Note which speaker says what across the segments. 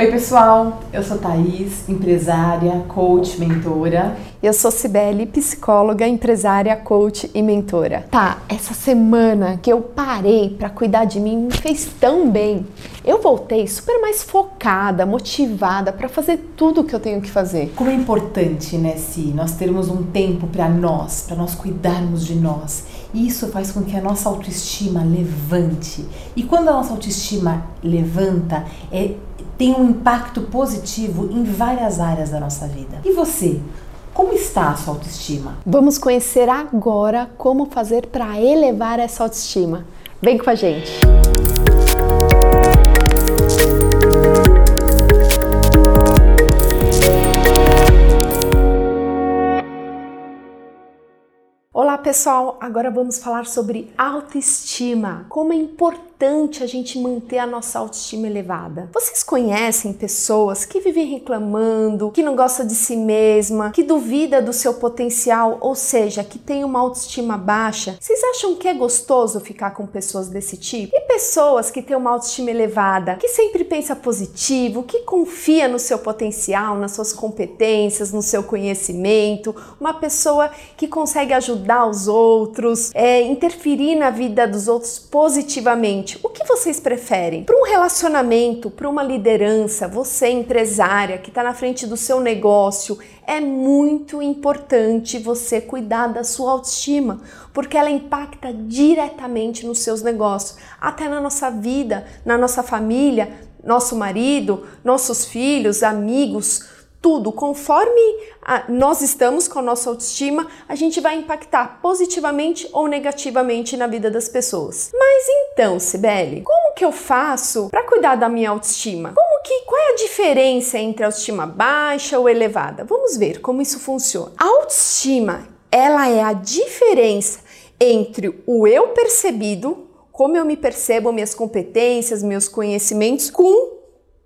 Speaker 1: Oi, pessoal. Eu sou Thaís, empresária, coach, mentora.
Speaker 2: Eu sou Cibele, psicóloga, empresária, coach e mentora. Tá, essa semana que eu parei para cuidar de mim me fez tão bem. Eu voltei super mais focada, motivada para fazer tudo o que eu tenho que fazer.
Speaker 1: Como é importante, né, Si, nós termos um tempo para nós, para nós cuidarmos de nós. Isso faz com que a nossa autoestima levante. E quando a nossa autoestima levanta, é tem um impacto positivo em várias áreas da nossa vida. E você? Como está a sua autoestima?
Speaker 2: Vamos conhecer agora como fazer para elevar essa autoestima. Vem com a gente! Pessoal, agora vamos falar sobre autoestima. Como é importante importante a gente manter a nossa autoestima elevada. Vocês conhecem pessoas que vivem reclamando, que não gosta de si mesma, que duvida do seu potencial, ou seja, que tem uma autoestima baixa? Vocês acham que é gostoso ficar com pessoas desse tipo? E pessoas que têm uma autoestima elevada, que sempre pensa positivo, que confia no seu potencial, nas suas competências, no seu conhecimento, uma pessoa que consegue ajudar os outros, é, interferir na vida dos outros positivamente o que vocês preferem? Para um relacionamento, para uma liderança, você empresária que está na frente do seu negócio, é muito importante você cuidar da sua autoestima, porque ela impacta diretamente nos seus negócios, até na nossa vida, na nossa família, nosso marido, nossos filhos, amigos tudo, conforme a, nós estamos com a nossa autoestima, a gente vai impactar positivamente ou negativamente na vida das pessoas. Mas então, Sibeli, como que eu faço para cuidar da minha autoestima? Como que qual é a diferença entre autoestima baixa ou elevada? Vamos ver como isso funciona. A autoestima, ela é a diferença entre o eu percebido, como eu me percebo, minhas competências, meus conhecimentos, com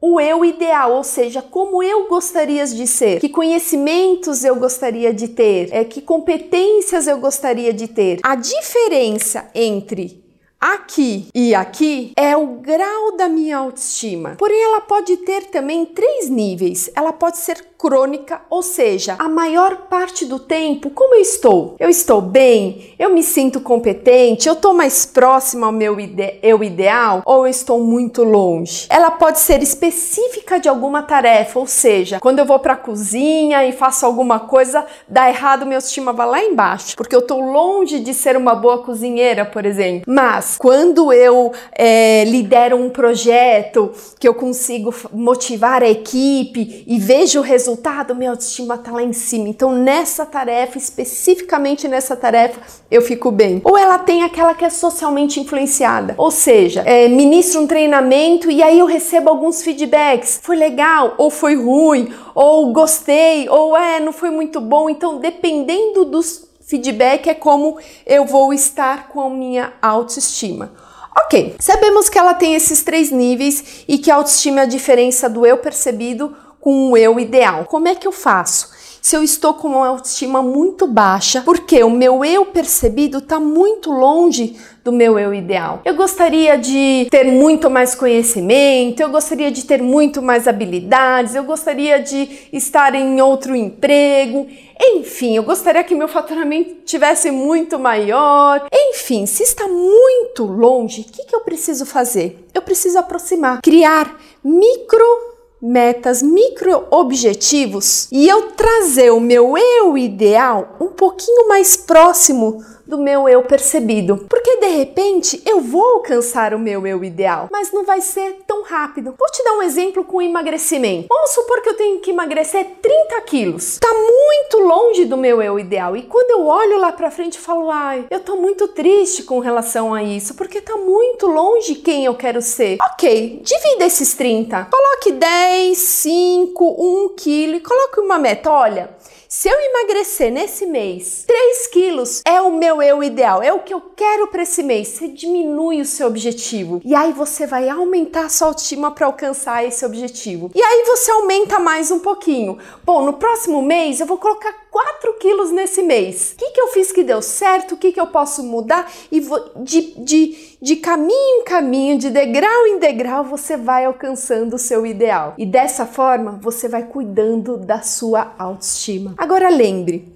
Speaker 2: o eu ideal, ou seja, como eu gostaria de ser, que conhecimentos eu gostaria de ter, é, que competências eu gostaria de ter. A diferença entre aqui e aqui é o grau da minha autoestima. Porém, ela pode ter também três níveis. Ela pode ser crônica, ou seja, a maior parte do tempo, como eu estou? Eu estou bem? Eu me sinto competente? Eu estou mais próxima ao meu ide eu ideal ou eu estou muito longe? Ela pode ser específica de alguma tarefa, ou seja, quando eu vou para a cozinha e faço alguma coisa, dá errado, minha autoestima vai lá embaixo, porque eu estou longe de ser uma boa cozinheira, por exemplo. Mas quando eu é, lidero um projeto que eu consigo motivar a equipe e vejo o resultado resultado, minha autoestima tá lá em cima. Então, nessa tarefa, especificamente nessa tarefa, eu fico bem. Ou ela tem aquela que é socialmente influenciada, ou seja, é, ministro um treinamento e aí eu recebo alguns feedbacks. Foi legal, ou foi ruim, ou gostei, ou é, não foi muito bom. Então, dependendo dos feedback, é como eu vou estar com a minha autoestima. Ok, sabemos que ela tem esses três níveis e que a autoestima é a diferença do eu percebido com o eu ideal. Como é que eu faço? Se eu estou com uma autoestima muito baixa, porque o meu eu percebido está muito longe do meu eu ideal. Eu gostaria de ter muito mais conhecimento, eu gostaria de ter muito mais habilidades, eu gostaria de estar em outro emprego. Enfim, eu gostaria que meu faturamento tivesse muito maior. Enfim, se está muito longe, o que, que eu preciso fazer? Eu preciso aproximar, criar micro metas, micro objetivos e eu trazer o meu eu ideal um pouquinho mais próximo do meu eu percebido. Porque de repente eu vou alcançar o meu eu ideal, mas não vai ser tão rápido. Vou te dar um exemplo com emagrecimento. Vamos supor que eu tenho que emagrecer 30 quilos. Tá muito longe do meu eu ideal. E quando eu olho lá pra frente, eu falo, ai, eu tô muito triste com relação a isso, porque tá muito longe quem eu quero ser. Ok, divida esses 30. Coloque 10, 5, 1 quilo e coloque uma meta. Olha, se eu emagrecer nesse mês 3 quilos, é o meu meu eu ideal, é o que eu quero para esse mês. Você diminui o seu objetivo e aí você vai aumentar a sua autoestima para alcançar esse objetivo. E aí você aumenta mais um pouquinho. Bom, no próximo mês eu vou colocar 4 quilos nesse mês. O que, que eu fiz que deu certo? O que, que eu posso mudar? E de, de, de caminho em caminho, de degrau em degrau, você vai alcançando o seu ideal. E dessa forma você vai cuidando da sua autoestima. Agora lembre,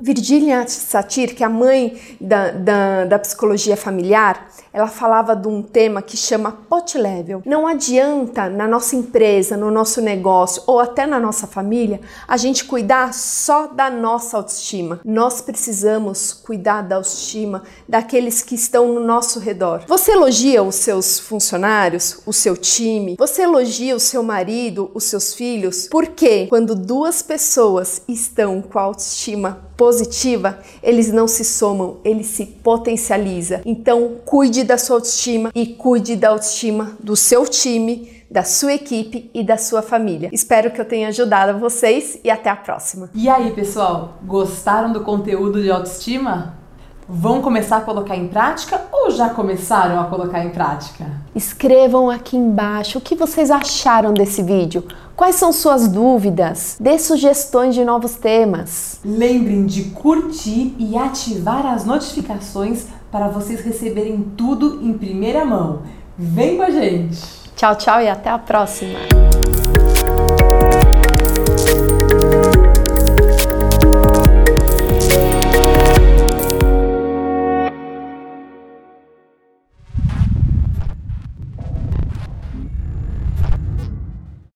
Speaker 2: Virginia Satir, que é a mãe da, da, da, psicologia familiar, ela falava de um tema que chama pot level. Não adianta na nossa empresa, no nosso negócio ou até na nossa família a gente cuidar só da nossa autoestima. Nós precisamos cuidar da autoestima daqueles que estão no nosso redor. Você elogia os seus funcionários, o seu time, você elogia o seu marido, os seus filhos, porque quando duas pessoas estão com a autoestima positiva, eles não se somam, eles se potencializa. Então, cuide da sua autoestima e cuide da autoestima do seu time, da sua equipe e da sua família. Espero que eu tenha ajudado vocês e até a próxima.
Speaker 1: E aí, pessoal, gostaram do conteúdo de autoestima? Vão começar a colocar em prática ou já começaram a colocar em prática?
Speaker 2: Escrevam aqui embaixo o que vocês acharam desse vídeo. Quais são suas dúvidas? Dê sugestões de novos temas.
Speaker 1: Lembrem de curtir e ativar as notificações para vocês receberem tudo em primeira mão. Vem com a gente!
Speaker 2: Tchau, tchau e até a próxima!